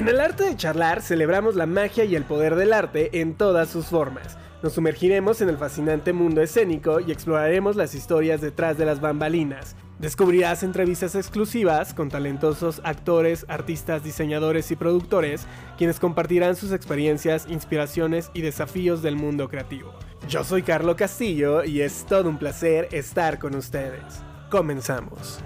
En el arte de charlar celebramos la magia y el poder del arte en todas sus formas. Nos sumergiremos en el fascinante mundo escénico y exploraremos las historias detrás de las bambalinas. Descubrirás entrevistas exclusivas con talentosos actores, artistas, diseñadores y productores, quienes compartirán sus experiencias, inspiraciones y desafíos del mundo creativo. Yo soy Carlo Castillo y es todo un placer estar con ustedes. Comenzamos.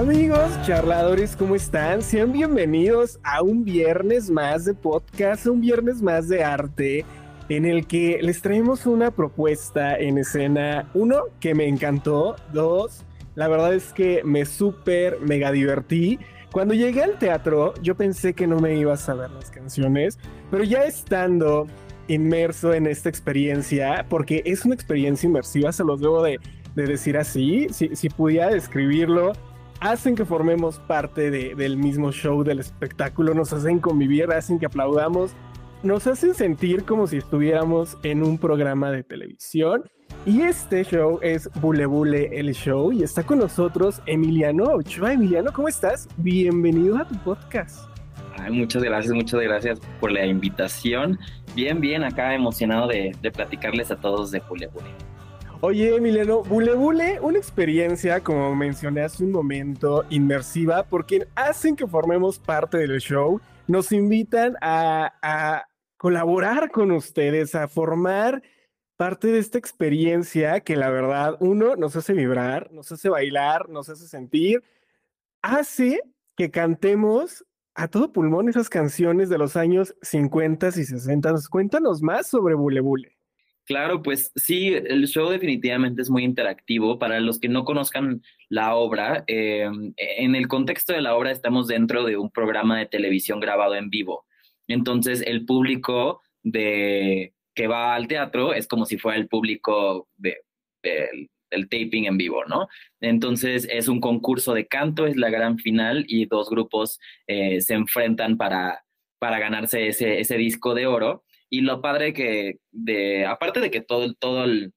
Amigos, charladores, ¿cómo están? Sean bienvenidos a un viernes más de podcast, un viernes más de arte, en el que les traemos una propuesta en escena. Uno, que me encantó. Dos, la verdad es que me súper mega divertí. Cuando llegué al teatro, yo pensé que no me iba a saber las canciones, pero ya estando inmerso en esta experiencia, porque es una experiencia inmersiva, se los debo de, decir así, si, si pudiera describirlo hacen que formemos parte del mismo show, del espectáculo, nos hacen convivir, hacen que aplaudamos, nos hacen sentir como si estuviéramos en un programa de televisión. Y este show es Bule Bule el Show y está con nosotros Emiliano Ochoa. Emiliano, ¿cómo estás? Bienvenido a tu podcast. Ay, muchas gracias, muchas gracias por la invitación. Bien, bien, acá emocionado de, de platicarles a todos de Bule Bule. Oye, Emiliano, Bule una experiencia, como mencioné hace un momento, inmersiva, porque hacen que formemos parte del show, nos invitan a, colaborar con ustedes, a formar parte de esta experiencia que la verdad, uno, nos hace vibrar, nos hace bailar, nos hace sentir, hace que cantemos a todo pulmón esas canciones de los años 50 y 60. Cuéntanos más sobre Bule. Claro, pues sí, el show definitivamente es muy interactivo. Para los que no conozcan la obra, em, en el contexto de la obra estamos dentro de un programa de televisión grabado en vivo. Entonces, el público de, que va al teatro es como si fuera el público de, del taping en vivo, ¿no? Entonces, es un concurso de canto, es la gran final y dos grupos eh, se enfrentan para, para ganarse ese, ese disco de oro. Y lo padre que, de, aparte de que todo, todo el,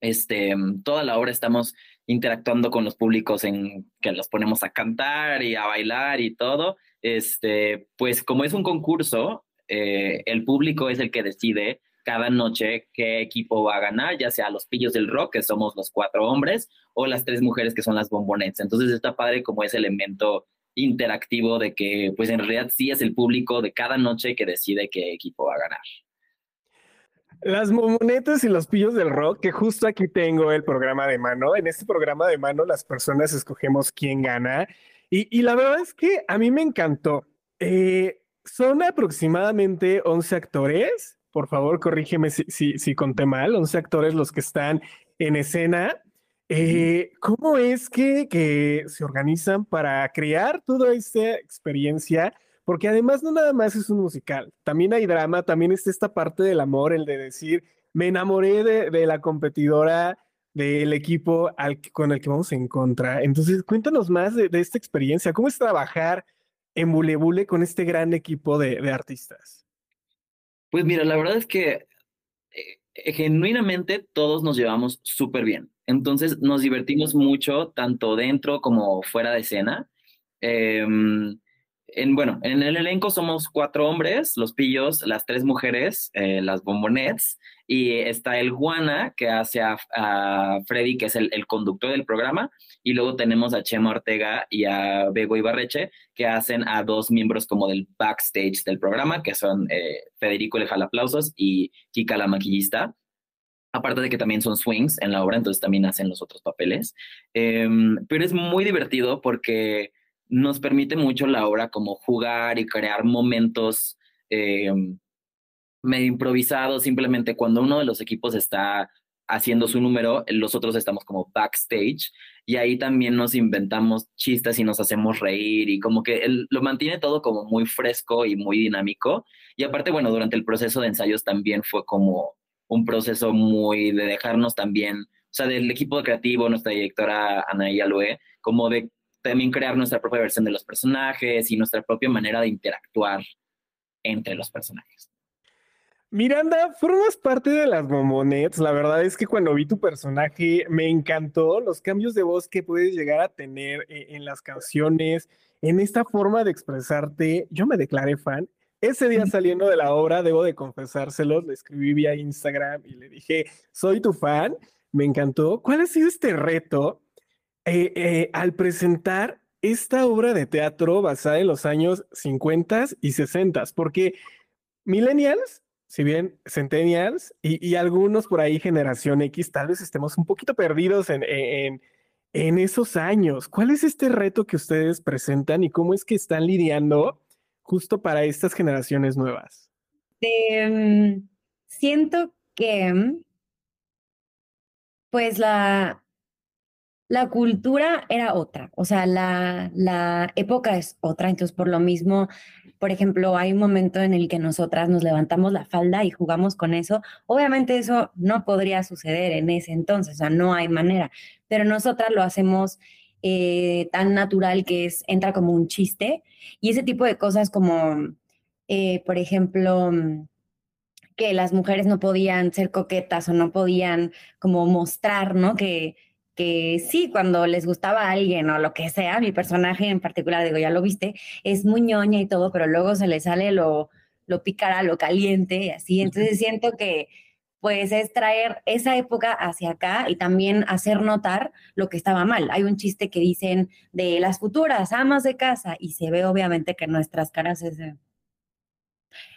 este, toda la obra estamos interactuando con los públicos en que los ponemos a cantar y a bailar y todo, este, pues como es un concurso, eh, el público es el que decide cada noche qué equipo va a ganar, ya sea los pillos del rock, que somos los cuatro hombres, o las tres mujeres, que son las bombonettes. Entonces está padre como ese elemento interactivo de que pues en realidad sí es el público de cada noche que decide qué equipo va a ganar. Las momonetas y los pillos del rock, que justo aquí tengo el programa de mano. En este programa de mano las personas escogemos quién gana. Y, la verdad es que a mí me encantó. Eh, son aproximadamente 11 actores. Por favor, corrígeme si, si, si conté mal. 11 actores los que están en escena. Eh, ¿Cómo es que, se organizan para crear toda esta experiencia? Porque además no nada más es un musical, también hay drama, también está esta parte del amor, el de decir, me enamoré de, la competidora del equipo al, con el que vamos en contra. Entonces, cuéntanos más de, esta experiencia, ¿cómo es trabajar en Bule Bule con este gran equipo de, artistas? Pues mira, la verdad es que eh, genuinamente todos nos llevamos súper bien. Entonces nos divertimos mucho, tanto dentro como fuera de escena. Em, en, bueno, en el elenco somos cuatro hombres, los pillos, las tres mujeres, eh, las bombonets, y está el Juana, que hace a, Freddy, que es el, conductor del programa, y luego tenemos a Chema Ortega y a Bego Ibarreche, que hacen a dos miembros como del backstage del programa, que son eh, Federico el aplausos y Kika la maquillista aparte de que también son swings en la obra, entonces también hacen los otros papeles. Em, pero es muy divertido porque nos permite mucho la obra como jugar y crear momentos em, medio improvisados, simplemente cuando uno de los equipos está haciendo su número, los otros estamos como backstage y ahí también nos inventamos chistes y nos hacemos reír y como que lo mantiene todo como muy fresco y muy dinámico. Y aparte, bueno, durante el proceso de ensayos también fue como un proceso muy de dejarnos también, o sea, del equipo creativo, nuestra directora Anaí Aloe, como de también crear nuestra propia versión de los personajes y nuestra propia manera de interactuar entre los personajes. Miranda, formas parte de las Momonets. La verdad es que cuando vi tu personaje me encantó los cambios de voz que puedes llegar a tener eh, en las canciones, en esta forma de expresarte. Yo me declaré fan. Ese día saliendo de la obra, debo de confesárselos, le escribí vía Instagram y le dije, soy tu fan, me encantó. ¿Cuál ha sido este reto eh, eh, al presentar esta obra de teatro basada en los años 50 y 60? Porque millennials, si bien centennials y, algunos por ahí generación X, tal vez estemos un poquito perdidos en, en, en esos años. ¿Cuál es este reto que ustedes presentan y cómo es que están lidiando? Justo para estas generaciones nuevas? Em, siento que, pues la, la cultura era otra, o sea, la, la época es otra, entonces por lo mismo, por ejemplo, hay un momento en el que nosotras nos levantamos la falda y jugamos con eso. Obviamente eso no podría suceder en ese entonces, o sea, no hay manera, pero nosotras lo hacemos eh, tan natural que es, entra como un chiste. Y ese tipo de cosas como, eh, por ejemplo, mm, que las mujeres no podían ser coquetas o no podían como mostrar, ¿no? Que, que sí, cuando les gustaba a alguien o lo que sea, mi personaje en particular, digo, ya lo viste, es muy ñoña y todo, pero luego se le sale lo, lo pícara, lo caliente y así. Entonces siento que pues es traer esa época hacia acá y también hacer notar lo que estaba mal. Hay un chiste que dicen de las futuras amas de casa y se ve obviamente que nuestras caras es...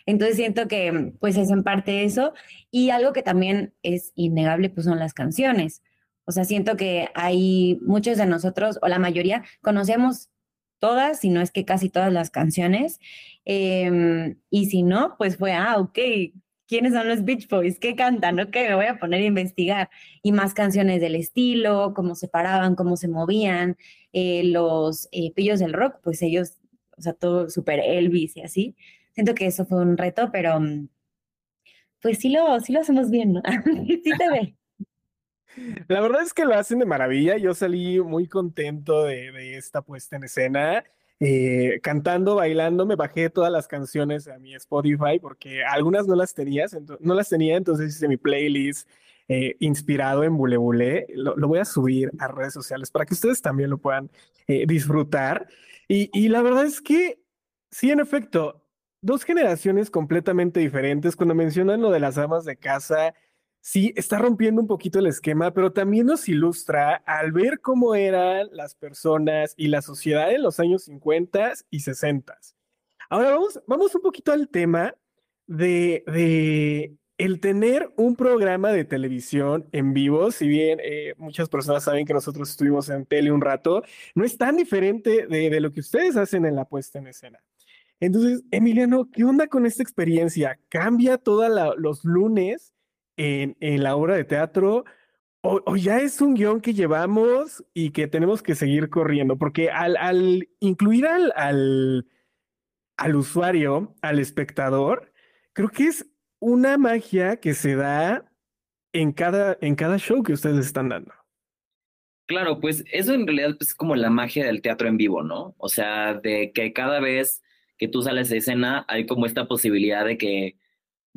Entonces siento que pues es en parte eso y algo que también es innegable pues son las canciones. O sea, siento que hay muchos de nosotros o la mayoría conocemos todas, si no es que casi todas las canciones. Em, y si no, pues fue, ah, ok, quiénes son los Beach Boys, qué cantan, ok, me voy a poner a investigar. Y más canciones del estilo, cómo se paraban, cómo se movían, eh, los eh, pillos del rock, pues ellos, o sea, todo súper Elvis y así. Siento que eso fue un reto, pero mm, pues sí lo, sí lo hacemos bien, ¿no? sí te ve. La verdad es que lo hacen de maravilla. Yo salí muy contento de, de esta puesta en escena. Eh, cantando, bailando, me bajé todas las canciones a mi Spotify porque algunas no las tenía, no las tenía, entonces hice mi playlist eh, inspirado en Bule Bule. Lo, voy a subir a redes sociales para que ustedes también lo puedan eh, disfrutar. Y, y la verdad es que, sí, en efecto, dos generaciones completamente diferentes. Cuando mencionan lo de las amas de casa, sí está rompiendo un poquito el esquema, pero también nos ilustra al ver cómo eran las personas y la sociedad en los años 50 y 60. Ahora vamos, vamos un poquito al tema de, de el tener un programa de televisión en vivo, si bien eh, muchas personas saben que nosotros estuvimos en tele un rato, no es tan diferente de, de lo que ustedes hacen en la puesta en escena. Entonces, Emiliano, ¿qué onda con esta experiencia? ¿Cambia todos los lunes en, la obra de teatro o, ya es un guion que llevamos y que tenemos que seguir corriendo, porque al, al incluir al, al, al, usuario, al espectador, creo que es una magia que se da en cada, en cada show que ustedes están dando. Claro, pues eso en realidad es como la magia del teatro en vivo, ¿no? O sea, de que cada vez que tú sales de escena hay como esta posibilidad de que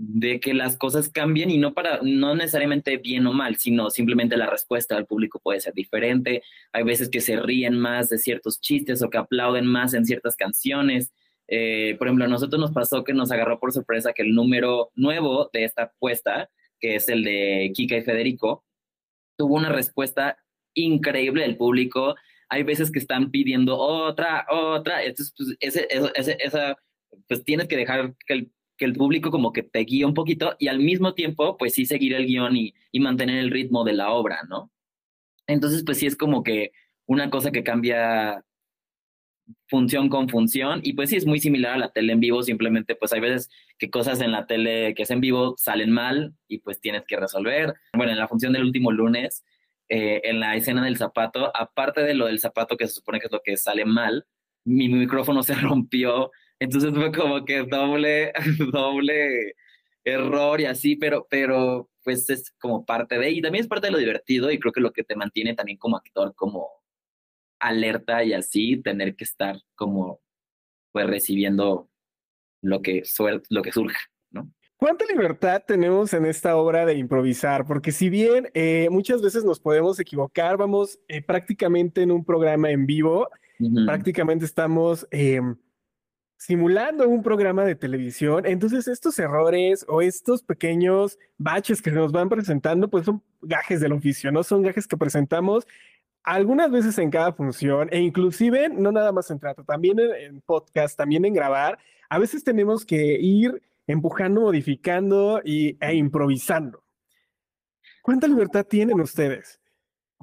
de que las cosas cambien y no para, no necesariamente bien o mal, sino simplemente la respuesta del público puede ser diferente. Hay veces que se ríen más de ciertos chistes o que aplauden más en ciertas canciones. Eh, por ejemplo, a nosotros nos pasó que nos agarró por sorpresa que el número nuevo de esta apuesta, que es el de Kika y Federico, tuvo una respuesta increíble del público. Hay veces que están pidiendo otra, otra. Entonces, pues, ese, esa, pues tienes que dejar que el que el público como que te guía un poquito y al mismo tiempo, pues sí seguir el guion y, mantener el ritmo de la obra, ¿no? Entonces, pues sí es como que una cosa que cambia función con función y pues sí es muy similar a la tele en vivo, simplemente pues hay veces que cosas en la tele que es en vivo salen mal y pues tienes que resolver. Bueno, en la función del último lunes, eh, en la escena del zapato, aparte de lo del zapato que se supone que es lo que sale mal, mi micrófono se rompió entonces fue como que doble, doble error y así, pero, pero pues es como parte de, y también es parte de lo divertido y creo que lo que te mantiene también como actor, como alerta y así, tener que estar como pues recibiendo lo que, lo que surja, ¿no? ¿Cuánta libertad tenemos en esta obra de improvisar? Porque si bien eh, muchas veces nos podemos equivocar, vamos eh, prácticamente en un programa en vivo, prácticamente estamos em, simulando un programa de televisión, entonces estos errores o estos pequeños baches que nos van presentando, pues son gajes del oficio, ¿no? Son gajes que presentamos algunas veces en cada función e inclusive no nada más en trato, también en podcast, también en grabar, a veces tenemos que ir empujando, modificando y, e improvisando. ¿Cuánta libertad tienen ustedes?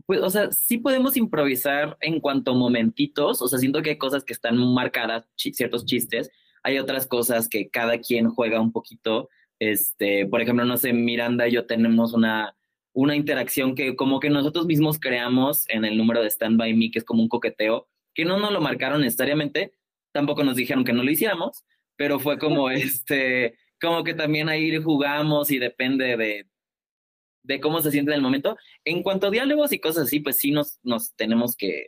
Pues, o sea, sí podemos improvisar en cuanto a momentitos, o sea, siento que hay cosas que están marcadas, ciertos chistes, hay otras cosas que cada quien juega un poquito, este, por ejemplo, no sé, Miranda y yo tenemos una, una interacción que como que nosotros mismos creamos en el número de Stand By Me, que es como un coqueteo, que no nos lo marcaron necesariamente, tampoco nos dijeron que no lo hiciéramos, pero fue como este, como que también ahí jugamos y depende de, de cómo se siente en el momento. En cuanto a diálogos y cosas así, pues sí nos, nos tenemos que,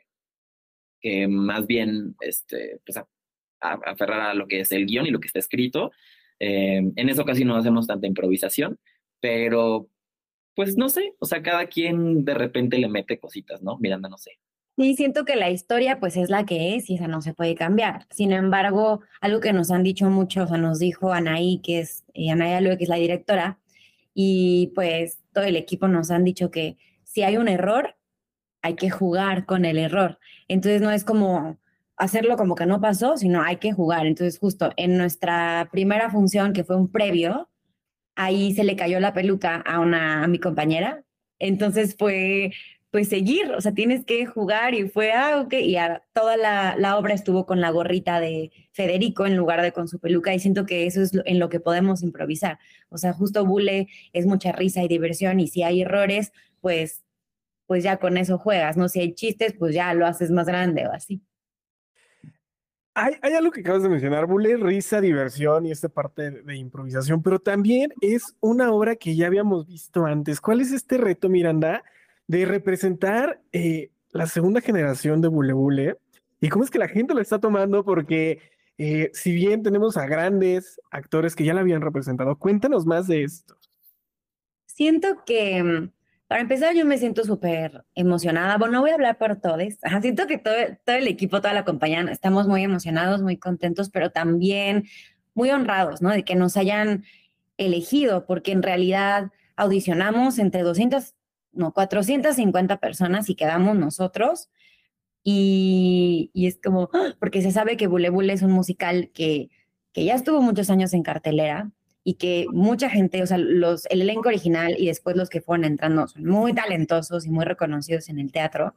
que más bien este, pues aferrar a lo que es el guion y lo que está escrito. Eh, en eso casi no hacemos tanta improvisación, pero pues no sé, o sea, cada quien de repente le mete cositas, ¿no? Miranda, no sé. Sí, siento que la historia pues es la que es y esa no se puede cambiar. Sin embargo, algo que nos han dicho mucho, o sea, nos dijo Anaí, que es eh, Anaí que es la directora, y pues todo el equipo nos han dicho que si hay un error, hay que jugar con el error. Entonces no es como hacerlo como que no pasó, sino hay que jugar. Entonces justo en nuestra primera función, que fue un previo, ahí se le cayó la peluca a una a mi compañera. Entonces fue pues seguir, o sea, tienes que jugar y fue, ah, ok, y toda la, la, obra estuvo con la gorrita de Federico en lugar de con su peluca y siento que eso es en lo que podemos improvisar. O sea, justo Bule es mucha risa y diversión y si hay errores, pues, pues ya con eso juegas, ¿no? Si hay chistes, pues ya lo haces más grande o así. Hay, hay algo que acabas de mencionar, Bule, risa, diversión y esta parte de improvisación, pero también es una obra que ya habíamos visto antes. ¿Cuál es este reto, Miranda? De representar eh, la segunda generación de Bule Bule y cómo es que la gente lo está tomando, porque eh, si bien tenemos a grandes actores que ya la habían representado, cuéntanos más de esto. Siento que, mm, para empezar, yo me siento súper emocionada. Bueno, no voy a hablar por todos. siento que todo, todo el equipo, toda la compañía, estamos muy emocionados, muy contentos, pero también muy honrados, ¿no? De que nos hayan elegido, porque en realidad audicionamos entre 200 no, 450 personas y quedamos nosotros. Y, es como, ¡ah! porque se sabe que Bule Bule es un musical que, que ya estuvo muchos años en cartelera y que mucha gente, o sea, los, el elenco original y después los que fueron entrando son muy talentosos y muy reconocidos en el teatro.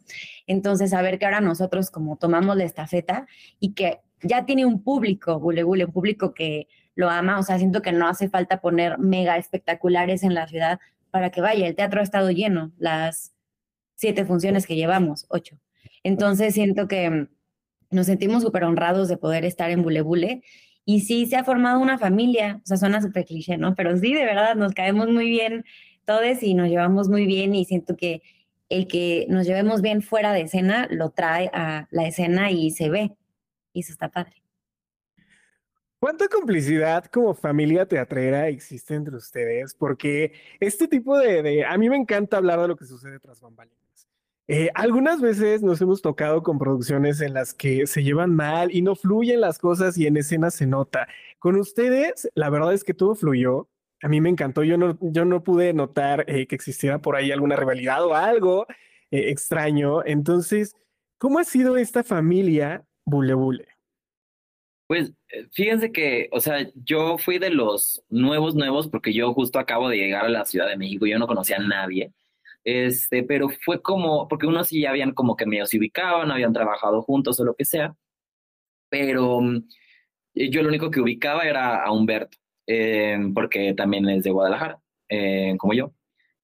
Entonces, saber que ahora nosotros como tomamos la estafeta y que ya tiene un público, Bule Bule, un público que lo ama, o sea, siento que no hace falta poner mega espectaculares en la ciudad para que vaya. El teatro ha estado lleno, las siete funciones que llevamos, ocho. Entonces siento que mm, nos sentimos súper honrados de poder estar en Bule Bule. Y sí, se ha formado una familia, o sea, suena súper cliché, ¿no? Pero sí, de verdad, nos caemos muy bien todos y nos llevamos muy bien y siento que el que nos llevemos bien fuera de escena lo trae a la escena y se ve. Y eso está padre. ¿Cuánta complicidad como familia teatrera existe entre ustedes? Porque este tipo de, a mí me encanta hablar de lo que sucede tras bambalinas. Eh, algunas veces nos hemos tocado con producciones en las que se llevan mal y no fluyen las cosas y en escena se nota. Con ustedes, la verdad es que todo fluyó. A mí me encantó. Yo no, yo no pude notar eh, que existiera por ahí alguna rivalidad o algo eh, extraño. Entonces, ¿cómo ha sido esta familia Bule Bule? Pues eh, fíjense que, o sea, yo fui de los nuevos, nuevos, porque yo justo acabo de llegar a la Ciudad de México, yo no conocía a nadie, este, pero fue como, porque unos sí ya habían como que medio se ubicaban, habían trabajado juntos o lo que sea, pero mm, yo lo único que ubicaba era a Humberto, eh, porque también es de Guadalajara, eh, como yo,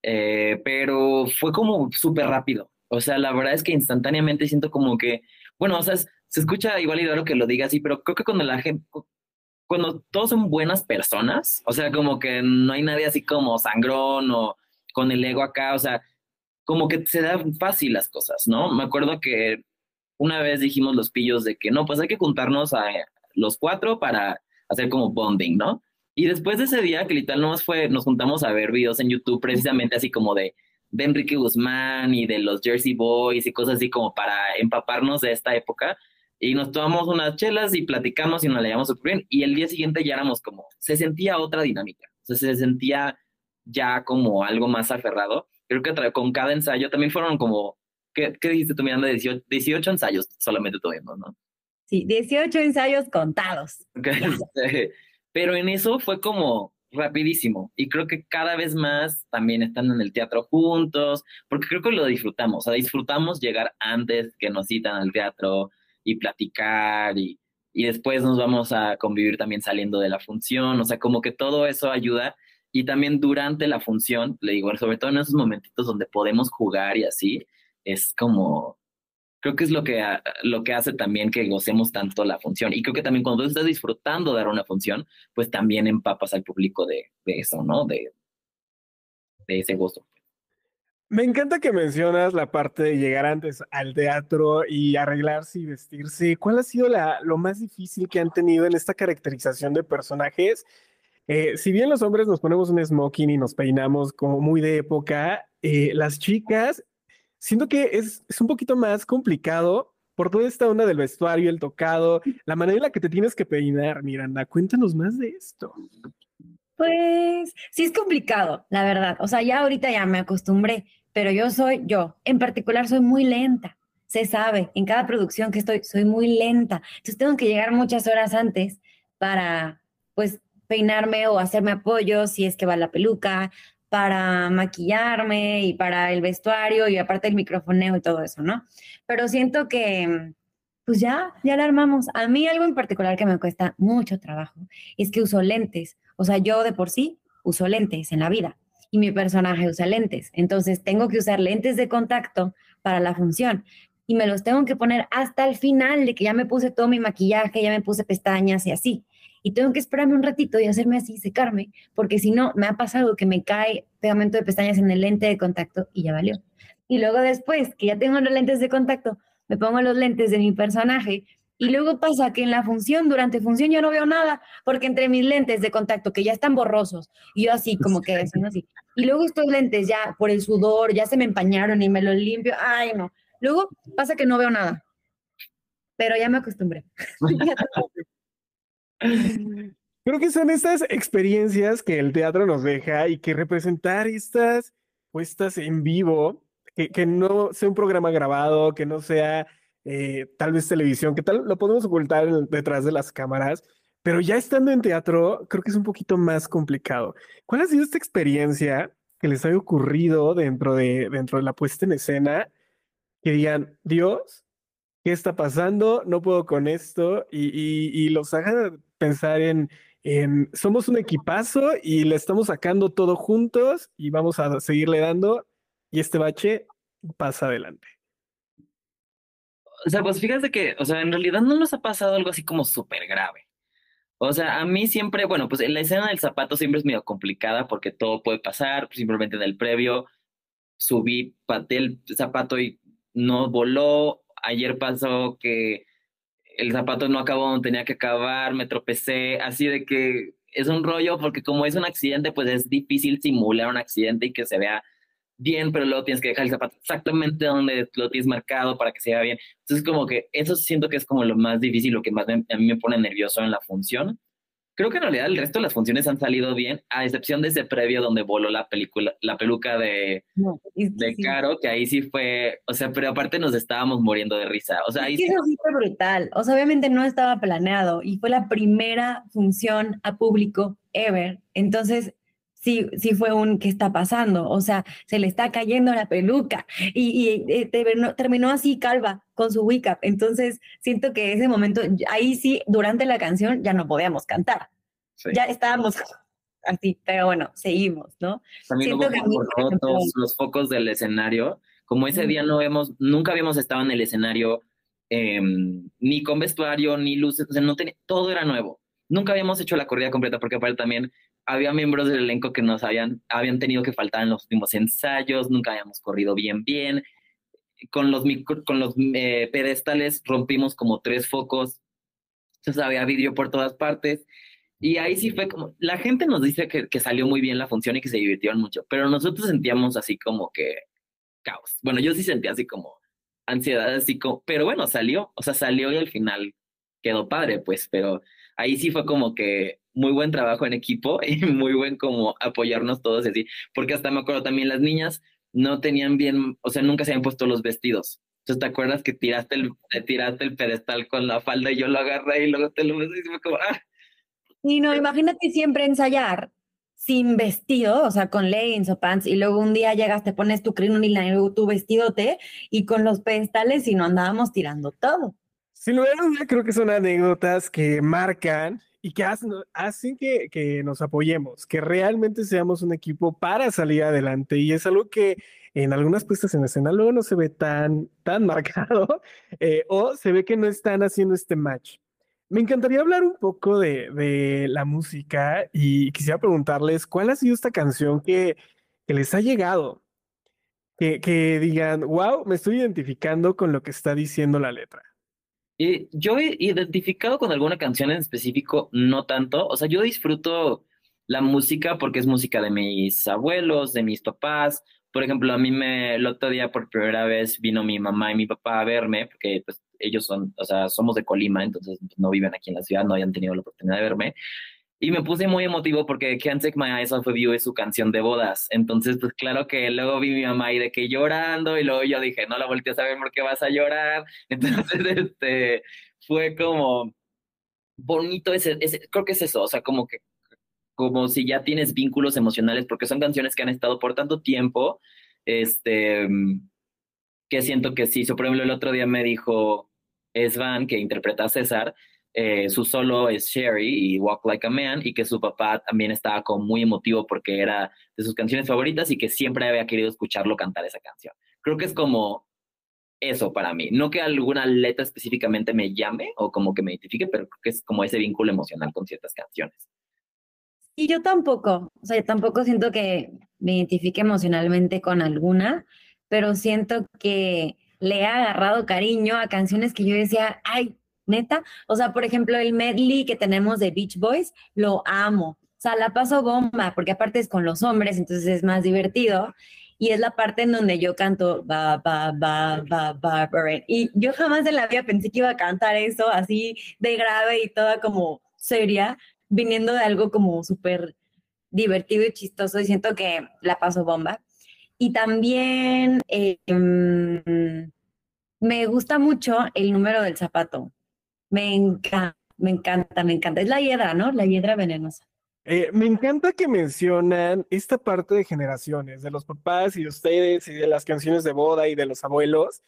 pero fue como súper rápido, o sea, la verdad es que instantáneamente siento como que, bueno, o sea, se escucha igual y raro que lo diga así, pero creo que cuando la gente, cuando todos son buenas personas, o sea, como que no hay nadie así como sangrón o con el ego acá, o sea, como que se dan fácil las cosas, ¿no? Me acuerdo que una vez dijimos los pillos de que no, pues hay que juntarnos a los cuatro para hacer como bonding, ¿no? Y después de ese día, que literal nos fue, nos juntamos a ver videos en YouTube precisamente así como de, de Enrique Guzmán y de los Jersey Boys y cosas así como para empaparnos de esta época. Y nos tomamos unas chelas y platicamos y nos la llevamos súper bien. Y el día siguiente ya éramos como, se sentía otra dinámica. O sea, se sentía ya como algo más aferrado. Creo que con cada ensayo también fueron como, ¿qué, qué dijiste tú mirando? 18, 18 ensayos solamente tuvimos, ¿no? Sí, 18 ensayos contados. Pero en eso fue como rapidísimo y creo que cada vez más también están en el teatro juntos, porque creo que lo disfrutamos, o sea, disfrutamos llegar antes que nos citan al teatro y platicar y, y después nos vamos a convivir también saliendo de la función, o sea, como que todo eso ayuda y también durante la función, le digo, sobre todo en esos momentitos donde podemos jugar y así, es como creo que es lo que, lo que hace también que gocemos tanto la función. Y creo que también cuando tú estás disfrutando dar una función, pues también empapas al público de, de eso, ¿no? De, de ese gozo. Me encanta que mencionas la parte de llegar antes al teatro y arreglarse y vestirse. ¿Cuál ha sido la, lo más difícil que han tenido en esta caracterización de personajes? Eh, si bien los hombres nos ponemos un smoking y nos peinamos como muy de época, eh, las chicas siento que es, es un poquito más complicado por toda esta onda del vestuario, el tocado, la manera en la que te tienes que peinar, Miranda. Cuéntanos más de esto. Pues sí es complicado, la verdad. O sea, ya ahorita ya me acostumbré, pero yo soy yo. En particular soy muy lenta. Se sabe, en cada producción que estoy, soy muy lenta. Entonces tengo que llegar muchas horas antes para, pues, peinarme o hacerme apoyo si es que va la peluca para maquillarme y para el vestuario y aparte el microfoneo y todo eso, ¿no? Pero siento que, pues ya, ya la armamos. A mí algo en particular que me cuesta mucho trabajo es que uso lentes. O sea, yo de por sí uso lentes en la vida y mi personaje usa lentes. Entonces tengo que usar lentes de contacto para la función y me los tengo que poner hasta el final de que ya me puse todo mi maquillaje, ya me puse pestañas y así y tengo que esperarme un ratito y hacerme así, secarme, porque si no, me ha pasado que me cae pegamento de pestañas en el lente de contacto y ya valió. Y luego después, que ya tengo los lentes de contacto, me pongo los lentes de mi personaje y luego pasa que en la función, durante función, yo no veo nada, porque entre mis lentes de contacto, que ya están borrosos, y yo así, como que así, y luego estos lentes ya por el sudor, ya se me empañaron y me los limpio, ay no. Luego pasa que no veo nada, pero ya me acostumbré. Creo que son estas experiencias que el teatro nos deja y que representar estas puestas en vivo, que, que no sea un programa grabado, que no sea eh, tal vez televisión, que tal lo podemos ocultar detrás de las cámaras, pero ya estando en teatro, creo que es un poquito más complicado. ¿Cuál ha sido esta experiencia que les haya ocurrido dentro de, dentro de la puesta en escena? Que digan, Dios, ¿qué está pasando? No puedo con esto y, y, los haga pensar en, en, somos un equipazo y le estamos sacando todo juntos y vamos a seguirle dando y este bache pasa adelante. O sea, pues fíjate que, o sea, en realidad no nos ha pasado algo así como súper grave. O sea, a mí siempre, bueno, pues la escena del zapato siempre es medio complicada porque todo puede pasar, simplemente en el previo subí, paté el zapato y no voló. Ayer pasó que el zapato no acabó donde tenía que acabar, me tropecé, así de que es un rollo porque como es un accidente, pues es difícil simular un accidente y que se vea bien, pero luego tienes que dejar el zapato exactamente donde lo tienes marcado para que se vea bien. Entonces como que eso siento que es como lo más difícil, lo que más a mí me pone nervioso en la función, Creo que en realidad el resto de las funciones han salido bien, a excepción de ese previo donde voló la película, la peluca de, de Caro, que ahí sí fue, o sea, pero aparte nos estábamos muriendo de risa. O sea, ahí sí. Eso sí fue brutal. O sea, obviamente no estaba planeado y fue la primera función a público ever. Entonces, sí, sí fue un ¿qué está pasando? O sea, se le está cayendo la peluca y, y eh, terminó, así calva con su wake up. Entonces, siento que ese momento, ahí sí, durante la canción ya no podíamos cantar. Ya estábamos así, pero bueno, seguimos, ¿no? También siento hubo los focos del escenario. Como ese día no hemos, nunca habíamos estado en el escenario em, ni con vestuario, ni luces, o sea, no tenía, todo era nuevo. Nunca habíamos hecho la corrida completa porque aparte también había miembros del elenco que nos habían, habían tenido que faltar en los últimos ensayos, nunca habíamos corrido bien, bien. Con los, con los eh, pedestales rompimos como tres focos, entonces había vidrio por todas partes. Y ahí sí fue como, la gente nos dice que, que salió muy bien la función y que se divirtieron mucho, pero nosotros sentíamos así como que caos. Bueno, yo sí sentía así como ansiedad, así como, pero bueno, salió, o sea, salió y al final quedó padre, pues, pero ahí sí fue como que muy buen trabajo en equipo y muy buen como apoyarnos todos así, porque hasta me acuerdo también las niñas no tenían bien, o sea, nunca se habían puesto los vestidos. Entonces, ¿te acuerdas que tiraste el, tiraste el pedestal con la falda y yo lo agarré y luego te lo y fue como, ah. Y no, imagínate siempre ensayar sin vestido, o sea, con leggings o pants, y luego un día llegas, te pones tu crinoline y luego tu vestidote, y con los pedestales y no andábamos tirando todo. Sin lugar a creo que son anécdotas que marcan y que hacen, hacen que, que, nos apoyemos, que realmente seamos un equipo para salir adelante. Y es algo que en algunas puestas en escena luego no se ve tan, tan marcado eh, o se ve que no están haciendo este match. Me encantaría hablar un poco de, de la música y quisiera preguntarles cuál ha sido esta canción que, que les ha llegado. Que, que digan, wow, me estoy identificando con lo que está diciendo la letra. Y yo he identificado con alguna canción en específico, no tanto. O sea, yo disfruto la música porque es música de mis abuelos, de mis papás. Por ejemplo, a mí me, el otro día por primera vez vino mi mamá y mi papá a verme, porque pues ellos son, o sea, somos de Colima, entonces pues, no viven aquí en la ciudad, no hayan tenido la oportunidad de verme. Y me puse muy emotivo porque Can't Take My Eyes Off of You es su canción de bodas. Entonces, pues claro que luego vi mi mamá y de que llorando y luego yo dije, no la volteé a saber por qué vas a llorar. Entonces, este, fue como bonito ese, creo que es eso, o sea, como que, como si ya tienes vínculos emocionales porque son canciones que han estado por tanto tiempo, este, que siento que sí. So, por ejemplo, el otro día me dijo Svan, que interpreta a César, eh, su solo es Sherry y Walk Like a Man y que su papá también estaba como muy emotivo porque era de sus canciones favoritas y que siempre había querido escucharlo cantar esa canción. Creo que es como eso para mí, no que alguna letra específicamente me llame o como que me identifique, pero creo que es como ese vínculo emocional con ciertas canciones. Y yo tampoco, o sea, yo tampoco siento que me identifique emocionalmente con alguna, pero siento que le he agarrado cariño a canciones que yo decía, ay, neta. O sea, por ejemplo, el medley que tenemos de Beach Boys, lo amo. O sea, la paso bomba, porque aparte es con los hombres, entonces es más divertido. Y es la parte en donde yo canto ba, ba, ba, ba, ba, Y yo jamás en la vida pensé que iba a cantar eso así de grave y toda como seria, viniendo de algo como súper divertido y chistoso. Y siento que la paso bomba. Y también mm, me gusta mucho el número del zapato. Me encanta, me encanta, me encanta. Es la hiedra, ¿no? La hiedra venenosa. Eh, me encanta que mencionan esta parte de generaciones, de los papás y de ustedes y de las canciones de boda y de los abuelos.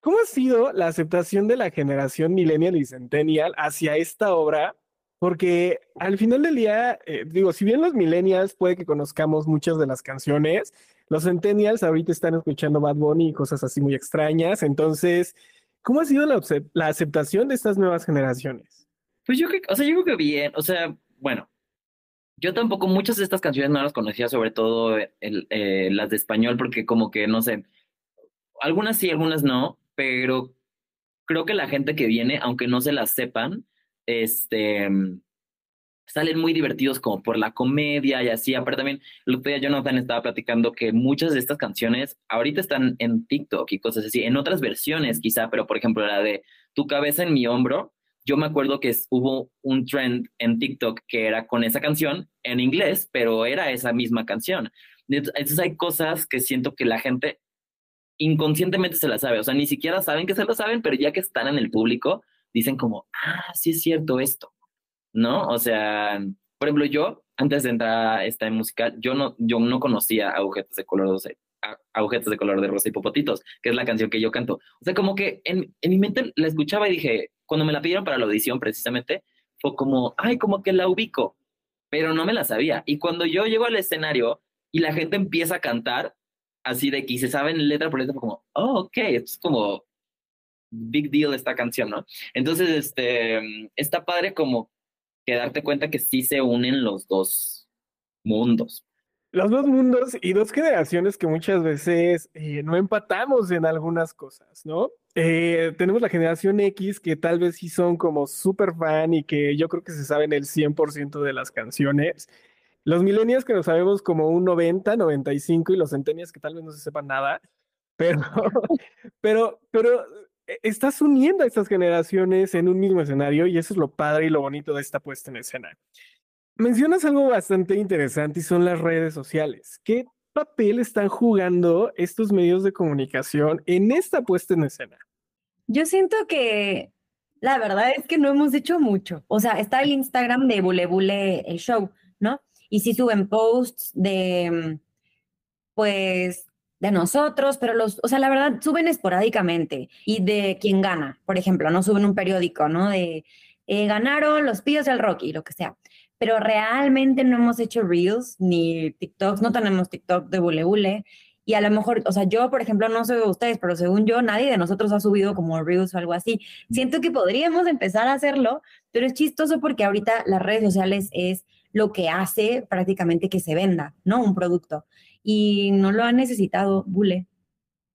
¿Cómo ha sido la aceptación de la generación millennial y centennial hacia esta obra? Porque al final del día, eh, digo, si bien los millennials puede que conozcamos muchas de las canciones, los centennials ahorita están escuchando Bad Bunny y cosas así muy extrañas. Entonces, ¿Cómo ha sido la, aceptación de estas nuevas generaciones? Pues yo creo, o sea, yo creo que bien, o sea, bueno, yo tampoco muchas de estas canciones no las conocía, sobre todo eh, las de español, porque como que, no sé, algunas sí, algunas no, pero creo que la gente que viene, aunque no se las sepan, este, salen muy divertidos como por la comedia y así. Aparte también, el otro Jonathan estaba platicando que muchas de estas canciones ahorita están en TikTok y cosas así, en otras versiones quizá, pero por ejemplo la de Tu cabeza en mi hombro, yo me acuerdo que hubo un trend en TikTok que era con esa canción en inglés, pero era esa misma canción. Entonces hay cosas que siento que la gente inconscientemente se la sabe, o sea, ni siquiera saben que se lo saben, pero ya que están en el público, dicen como, ah, sí es cierto esto. ¿No? O sea, por ejemplo, yo, antes de entrar a esta musical, yo no, yo no conocía agujetas de color de, agujetas de color de rosa y popotitos, que es la canción que yo canto. O sea, como que en, en mi mente la escuchaba y dije, cuando me la pidieron para la audición precisamente, fue como, ay, como que la ubico, pero no me la sabía. Y cuando yo llego al escenario y la gente empieza a cantar, así de que se saben letra por letra, fue como, oh, ok, es como big deal esta canción, ¿no? Entonces, este, está padre como que darte cuenta que sí se unen los dos mundos. Los dos mundos y dos generaciones que muchas veces eh, no empatamos en algunas cosas, ¿no? eh, tenemos la generación X que tal vez sí son como súper fan y que yo creo que se saben el 100% de las canciones. Los millennials que nos sabemos como un 90, 95 y los centennials que tal vez no se sepan nada, pero, pero, pero estás uniendo a estas generaciones en un mismo escenario y eso es lo padre y lo bonito de esta puesta en escena. Mencionas algo bastante interesante y son las redes sociales. ¿Qué papel están jugando estos medios de comunicación en esta puesta en escena? Yo siento que la verdad es que no hemos hecho mucho. O sea, está el Instagram de Bule Bule el show, ¿no? Y sí suben posts de, mm, pues, de nosotros, pero los, o sea, la verdad, suben esporádicamente y de quién gana, por ejemplo, no suben un periódico, ¿no? De eh, ganaron los pillos del Rocky, lo que sea. Pero realmente no hemos hecho reels ni TikToks, no tenemos TikTok de Bule Bule. Y a lo mejor, o sea, yo, por ejemplo, no sé de ustedes, pero según yo, nadie de nosotros ha subido como reels o algo así. Siento que podríamos empezar a hacerlo, pero es chistoso porque ahorita las redes sociales es lo que hace prácticamente que se venda, ¿no? Un producto. Y no lo ha necesitado Bule.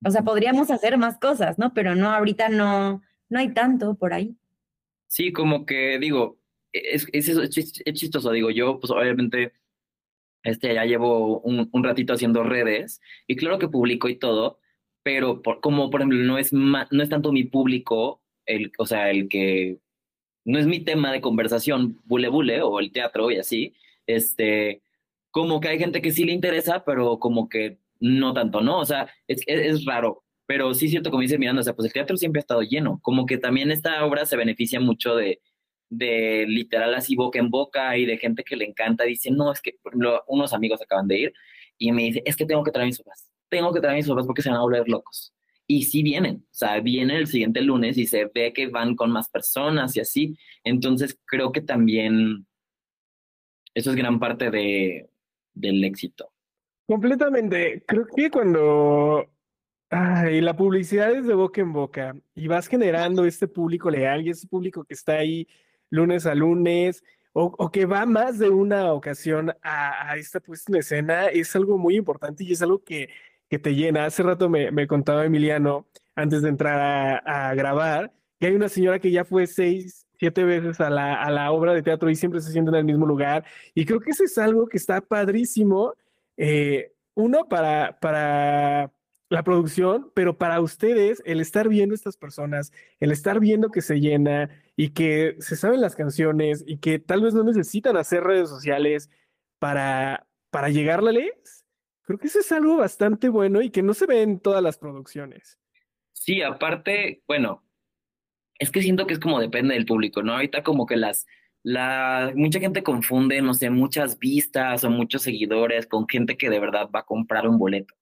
O sea, podríamos hacer más cosas, ¿no? Pero no, ahorita no, no hay tanto por ahí. Sí, como que digo, es, es, es chistoso, digo, yo pues obviamente este, ya llevo un, un, ratito haciendo redes y claro que publico y todo, pero por, como por ejemplo no es, no es tanto mi público, el, o sea, el que no es mi tema de conversación, bule bule o el teatro y así, este, como que hay gente que sí le interesa, pero como que no tanto, ¿no? O sea, es, es, raro, pero sí es cierto, como dice Miranda, o sea, pues el teatro siempre ha estado lleno, como que también esta obra se beneficia mucho de, de literal así boca en boca y de gente que le encanta, dice, no, es que unos amigos acaban de ir y me dice, es que tengo que traer mis papás, tengo que traer mis papás porque se van a volver locos. Y sí vienen, o sea, vienen el siguiente lunes y se ve que van con más personas y así. Entonces creo que también eso es gran parte de, del éxito. Completamente. Creo que cuando ay, la publicidad es de boca en boca y vas generando este público leal y ese público que está ahí lunes a lunes, o, o que va más de una ocasión a, a, esta puesta en escena, es algo muy importante y es algo que, que te llena. Hace rato me, me contaba Emiliano, antes de entrar a, a, grabar, que hay una señora que ya fue seis, siete veces a la, a la obra de teatro y siempre se siente en el mismo lugar. Y creo que eso es algo que está padrísimo. Eh, uno, para, para la producción, pero para ustedes, el estar viendo estas personas, el estar viendo que se llena y que se saben las canciones y que tal vez no necesitan hacer redes sociales para, para llegarles, creo que eso es algo bastante bueno y que no se ve en todas las producciones. Sí, aparte, bueno, es que siento que es como depende del público, ¿no? Ahorita como que las, la, mucha gente confunde, no sé, muchas vistas o muchos seguidores con gente que de verdad va a comprar un boleto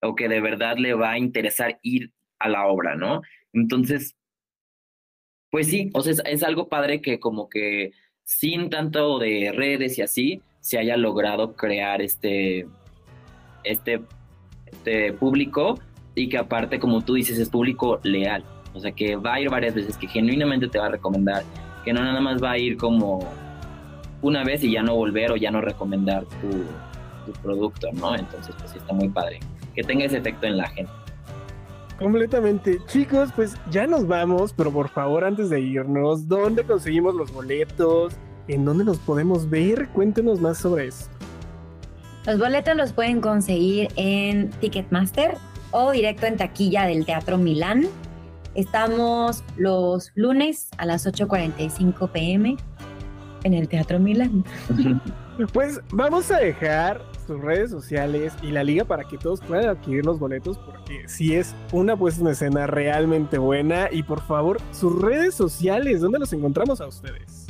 o que de verdad le va a interesar ir a la obra, ¿no? Entonces, pues sí, o sea, es, es, algo padre que como que sin tanto de redes y así, se haya logrado crear este, este, este público y que aparte, como tú dices, es público leal. O sea, que va a ir varias veces, que genuinamente te va a recomendar, que no nada más va a ir como una vez y ya no volver o ya no recomendar tu, tu producto, ¿no? Entonces, pues sí está muy padre que tenga ese efecto en la gente. Completamente. Chicos, pues ya nos vamos, pero por favor, antes de irnos, ¿dónde conseguimos los boletos? ¿En dónde los podemos ver? Cuéntenos más sobre eso. Los boletos los pueden conseguir en Ticketmaster o directo en taquilla del Teatro Milán. Estamos los lunes a las 8.45 pm en el Teatro Milán. Pues vamos a dejar sus redes sociales y la liga para que todos puedan adquirir los boletos porque si es una puesta en escena realmente buena y por favor sus redes sociales, ¿dónde los encontramos a ustedes?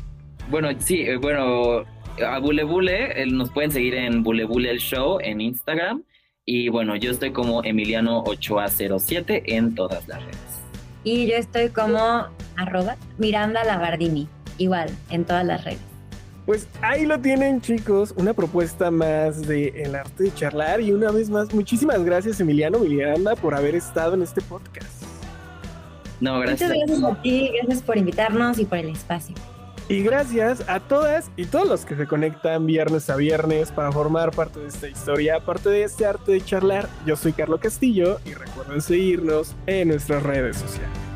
Bueno, sí, eh, bueno, a Bule Bule, nos pueden seguir en Bule Bule el show en Instagram y bueno, yo estoy como Emiliano 8A07 en todas las redes. Y yo estoy como arroba Miranda Labardini, igual en todas las redes. Pues ahí lo tienen chicos, una propuesta más de El Arte de Charlar y una vez más, muchísimas gracias Emiliano Miranda por haber estado en este podcast. No, gracias. Muchas gracias a ti, gracias por invitarnos y por el espacio. Y gracias a todas y todos los que se conectan viernes a viernes para formar parte de esta historia, parte de este arte de charlar. Yo soy Carlos Castillo y recuerden seguirnos en nuestras redes sociales.